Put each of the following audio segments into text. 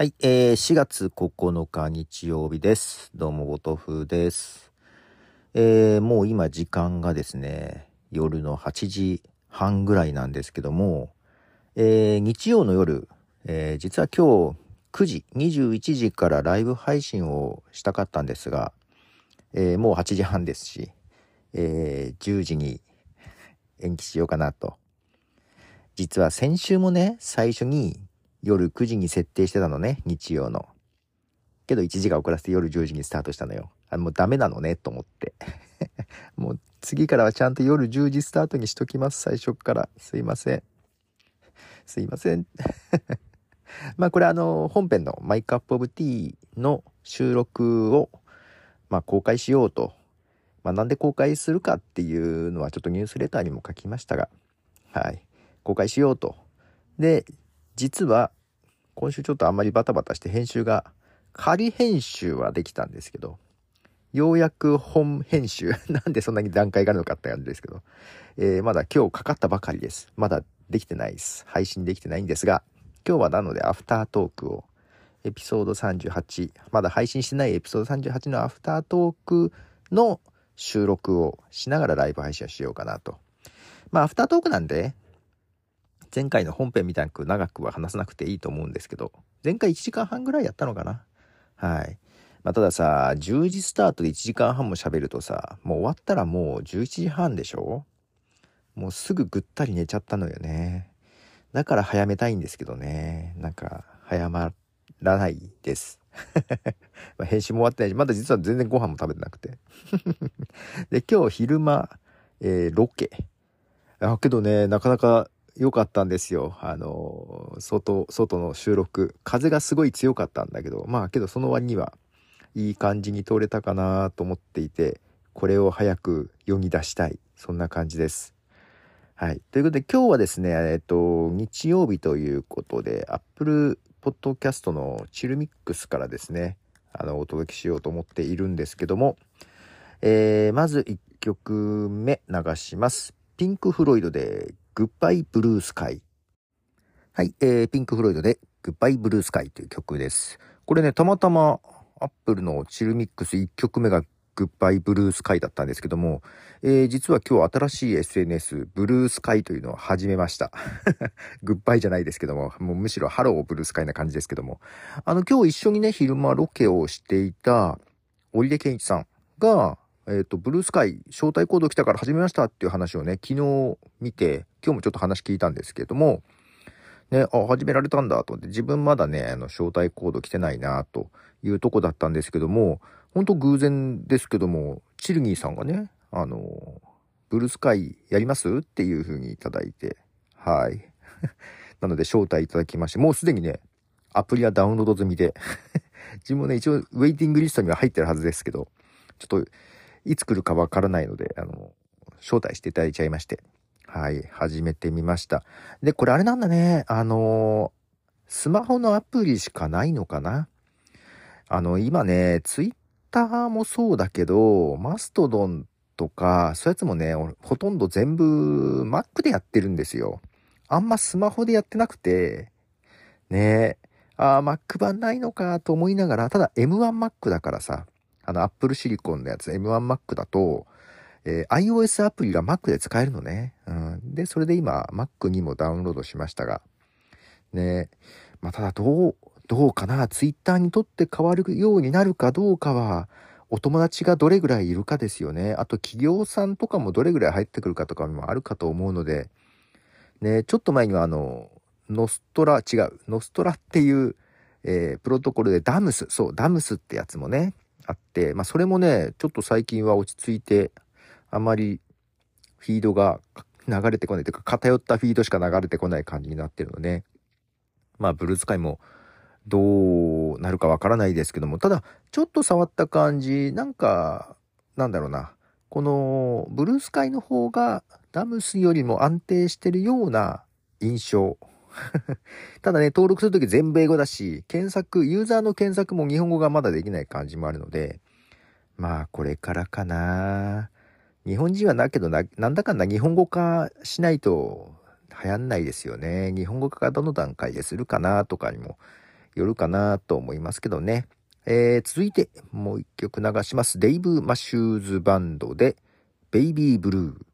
はい、えー、4月9日日曜日です。どうも、ごとふです。えー、もう今時間がですね、夜の8時半ぐらいなんですけども、えー、日曜の夜、えー、実は今日9時、21時からライブ配信をしたかったんですが、えー、もう8時半ですし、えー、10時に延期しようかなと。実は先週もね、最初に夜9時に設定してたのね、日曜の。けど1時間遅らせて夜10時にスタートしたのよ。あもうダメなのね、と思って。もう次からはちゃんと夜10時スタートにしときます、最初から。すいません。すいません。まあこれあの、本編のマイクアップオブティーの収録を、まあ公開しようと。まあなんで公開するかっていうのはちょっとニュースレターにも書きましたが、はい。公開しようと。で、実は今週ちょっとあんまりバタバタして編集が仮編集はできたんですけどようやく本編集 なんでそんなに段階があるのかって感じですけど、えーまだ今日かかったばかりです。まだできてないです。配信できてないんですが今日はなのでアフタートークをエピソード38まだ配信してないエピソード38のアフタートークの収録をしながらライブ配信をしようかなと。まあアフタートークなんで前回の本編みたく長くは話さなくていいと思うんですけど、前回1時間半ぐらいやったのかな？はい。まあ、たださ、10時スタートで1時間半も喋るとさ、もう終わったらもう11時半でしょ？もうすぐぐったり寝ちゃったのよね。だから早めたいんですけどね。なんか、早まらないです。ま編集も終わってないし、まだ実は全然ご飯も食べてなくて。で、今日昼間、えーロケ。あ、けどね、なかなか良かったんですよ。あの、外、外の収録。風がすごい強かったんだけど、まあけどその割には、いい感じに通れたかなと思っていて、これを早く世に出したい。そんな感じです。はい。ということで今日はですね、えっと、日曜日ということで、Apple Podcast のチルミックスからですね、あの、お届けしようと思っているんですけども、えーまず1曲目流します。ピンク・フロイドで、グッバイ・ブルースカイ。はい、えー、ピンク・フロイドで、グッバイ・ブルースカイという曲です。これね、たまたま、アップルのチルミックス1曲目が、グッバイ・ブルースカイだったんですけども、えー実は今日新しい SNS、ブルースカイというのを始めました。グッバイじゃないですけども、もうむしろハローブルースカイな感じですけども、あの、今日一緒にね、昼間ロケをしていた、織出健一さんが、えっ、と、ブルースカイ招待コード来たから始めましたっていう話をね、昨日見て、今日もちょっと話聞いたんですけども、ね、あ、始められたんだと思って、自分まだね、あの、招待コード来てないなというとこだったんですけども、本当偶然ですけども、チルギーさんがね、あの、ブルースカイやりますっていう風にいただいて、はい。なので招待いただきまして、もうすでにね、アプリはダウンロード済みで、自分もね、一応ウェイティングリストには入ってるはずですけど、ちょっといつ来るかわからないので、あの、招待していただいちゃいまして。はい、始めてみました。で、これあれなんだね。あの、スマホのアプリしかないのかな？あの、今ね、ツイッターもそうだけど、マストドンとか、そういうやつもね、ほとんど全部 Mac でやってるんですよ。あんまスマホでやってなくて、ねああ、Mac 版ないのかと思いながら、ただ M1Mac だからさ、あの、Apple シリコンのやつ、M1Mac だと、えー iOS アプリが Mac で使えるのね。うん。で、それで今、Mac にもダウンロードしましたが。ねまあ、ただ、どう、どうかな ?Twitter にとって変わるようになるかどうかは、お友達がどれぐらいいるかですよね。あと、企業さんとかもどれぐらい入ってくるかとかもあるかと思うので、ねちょっと前にはあの、ノストラ、違う、ノストラっていう、えープロトコルでダムス、そう、ダムスってやつもね、あって、まあそれもね、ちょっと最近は落ち着いて、あまりフィードが流れてこないというか、偏ったフィードしか流れてこない感じになってるので、まあブルースカイもどうなるかわからないですけども、ただ、ちょっと触った感じ、なんか、なんだろうな、このブルースカイの方がダムスよりも安定してるような印象。ただね、登録するとき全部英語だし、検索、ユーザーの検索も日本語がまだできない感じもあるので、まあ、これからかな。日本人はだけどな、なんだかんだ日本語化しないと流行んないですよね。日本語化がどの段階でするかなとかにもよるかなと思いますけどね。えー、続いてもう一曲流します。デイブ・マシューズバンドで、ベイビー・ブルー。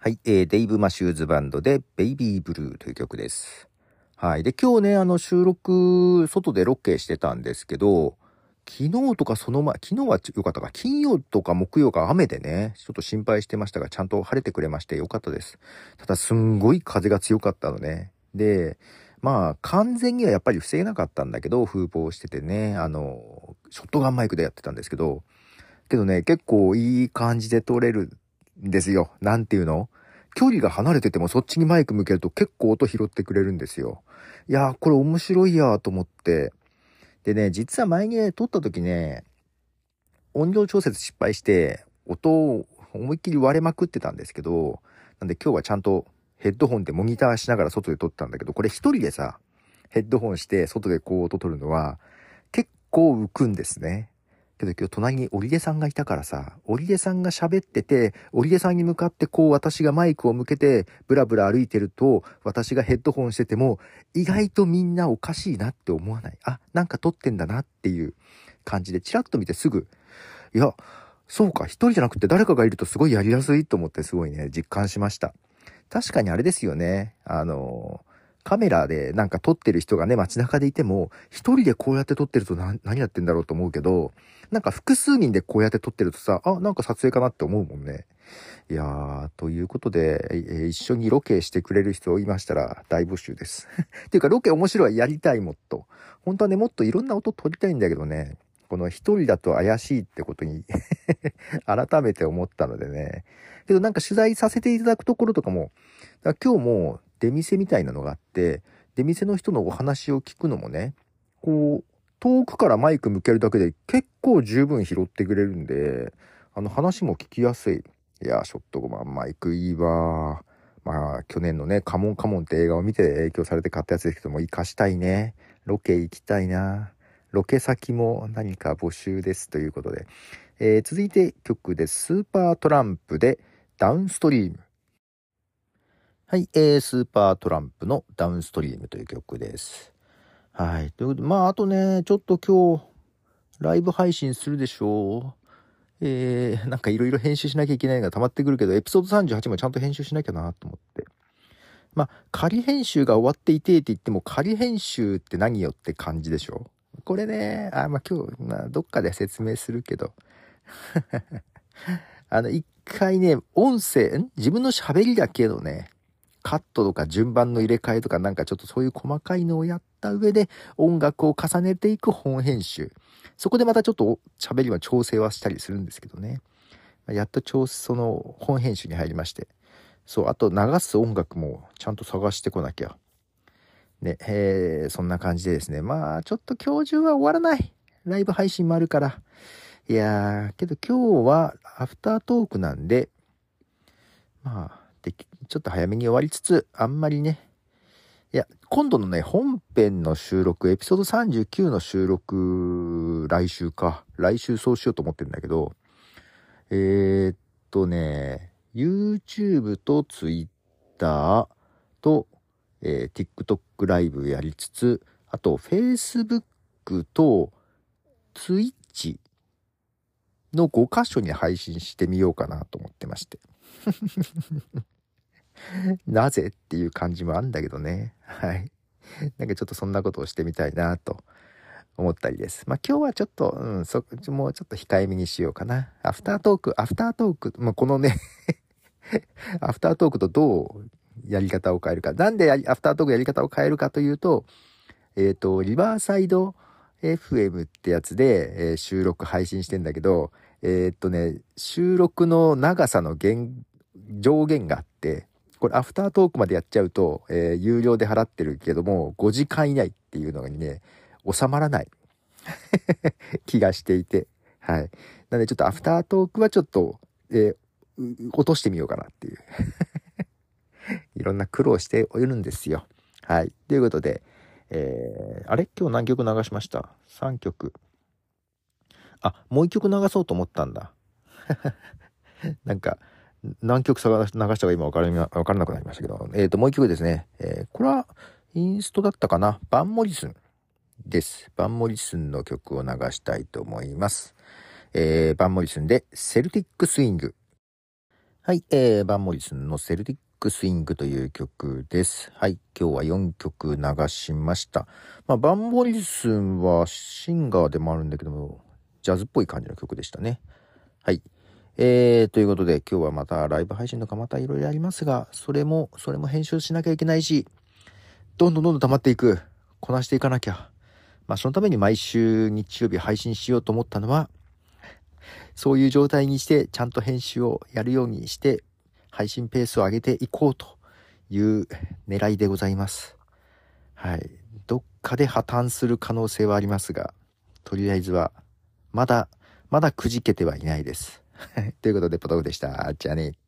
はい、えー、デイブ・マシューズバンドで、ベイビー・ブルーという曲です。はい。で、今日ね、あの、収録、外でロケしてたんですけど、昨日とかその前、昨日は良かったか、金曜とか木曜か雨でね、ちょっと心配してましたが、ちゃんと晴れてくれまして良かったです。ただ、すんごい風が強かったのね。で、まあ、完全にはやっぱり防げなかったんだけど、風防しててね、あの、ショットガンマイクでやってたんですけど、けどね、結構いい感じで撮れるんですよ。なんていうの？距離が離れててもそっちにマイク向けると結構音拾ってくれるんですよ。いやー、これ面白いやーと思って。でね、実は前にね、撮った時ね、音量調節失敗して、音を思いっきり割れまくってたんですけど、なんで今日はちゃんとヘッドホンでモニターしながら外で撮ったんだけど、これ一人でさ、ヘッドホンして外でこう音撮るのは結構浮くんですね。けど今日隣に織出さんがいたからさ、織出さんが喋ってて、織出さんに向かってこう私がマイクを向けてブラブラ歩いてると、私がヘッドホンしてても、意外とみんなおかしいなって思わない？あ、なんか撮ってんだなっていう感じで、チラッと見てすぐ、いや、そうか、一人じゃなくて誰かがいるとすごいやりやすいと思ってすごいね、実感しました。確かにあれですよね。あの、カメラでなんか撮ってる人がね、街中でいても、一人でこうやって撮ってると何やってんだろうと思うけど、なんか複数人でこうやって撮ってるとさ、あ、なんか撮影かなって思うもんね。いやー、ということで、えー、一緒にロケしてくれる人いましたら大募集です。っていうかロケ面白いやりたいもっと。本当はね、もっといろんな音撮りたいんだけどね、この一人だと怪しいってことに 改めて思ったのでね。けどなんか取材させていただくところとかも、か今日も出店みたいなのがあって、出店の人のお話を聞くのもね、こう、遠くからマイク向けるだけで結構十分拾ってくれるんで、あの話も聞きやすい。いや、ショット5番マイクいいわ。まあ、去年のね、カモンカモンって映画を見て影響されて買ったやつですけども、活かしたいね。ロケ行きたいな。ロケ先も何か募集ですということで。えー、続いて曲でスーパートランプでダウンストリーム。はい、えー、スーパートランプのダウンストリームという曲です。はい。ということで、まあ、あとね、ちょっと今日、ライブ配信するでしょう。えー、なんかいろいろ編集しなきゃいけないのが溜まってくるけど、エピソード38もちゃんと編集しなきゃなと思って。まあ、仮編集が終わっていてって言っても、仮編集って何よって感じでしょこれね、あ、まあ今日、まあどっかで説明するけど。あの、一回ね、音声、ん？自分の喋りだけどね、カットとか順番の入れ替えとかなんかちょっとそういう細かいのをやった上で音楽を重ねていく本編集。そこでまたちょっと喋りは調整はしたりするんですけどね。やっと調その本編集に入りまして。そう、あと流す音楽もちゃんと探してこなきゃ。ね、えー、そんな感じでですね。まあ、ちょっと今日中は終わらない。ライブ配信もあるから。いやー、けど今日はアフタートークなんで、まあ、ちょっと早めに終わりつつ、あんまりね、いや、今度のね、本編の収録、エピソード39の収録、来週か。来週そうしようと思ってるんだけど、えー、っとね、YouTube と Twitter と、えー、TikTok ライブやりつつ、あと Facebook と Twitch の5箇所に配信してみようかなと思ってまして。なぜっていう感じもあんだけどね。はい。なんかちょっとそんなことをしてみたいなと思ったりです。まあ今日はちょっと、うん、そ、もうちょっと控えめにしようかな。アフタートーク、アフタートーク、まあこのね アフタートークとどうやり方を変えるか。なんでアフタートークやり方を変えるかというと、えっ、ー、と、リバーサイド FM ってやつで、えー、収録配信してんだけど、えー、っとね、収録の長さの限、上限があって、これアフタートークまでやっちゃうと、えー、有料で払ってるけども、5時間以内っていうのにね、収まらない 気がしていて、はい。なのでちょっとアフタートークはちょっと、えー、落としてみようかなっていう いろんな苦労しておるんですよ。はい。ということで、えー、あれ？今日何曲流しました ?3 曲。あ、もう一曲流そうと思ったんだ。なんか、何曲流したか今分から分からなくなりましたけど、えっ、ー、と、もう一曲ですね。えー、これは、インストだったかな？バンモリスン。です。バンモリスンの曲を流したいと思います。えー、バンモリスンで Celtic Swing。はい、えー、バンモリスンの Celtic Swing という曲です。はい、今日は4曲流しました。まあ、バンモリスンはシンガーでもあるんだけども、ジャズっぽい感じの曲でしたね。はい。えー、ということで今日はまたライブ配信とかまたいろいろありますが、それも、それも編集しなきゃいけないし、どんどんどんどん溜まっていく。こなしていかなきゃ。まあそのために毎週日曜日配信しようと思ったのは、そういう状態にしてちゃんと編集をやるようにして配信ペースを上げていこうという狙いでございます。はい。どっかで破綻する可能性はありますが、とりあえずはまだ、まだくじけてはいないです。ということで、ポトフでした。じゃあね。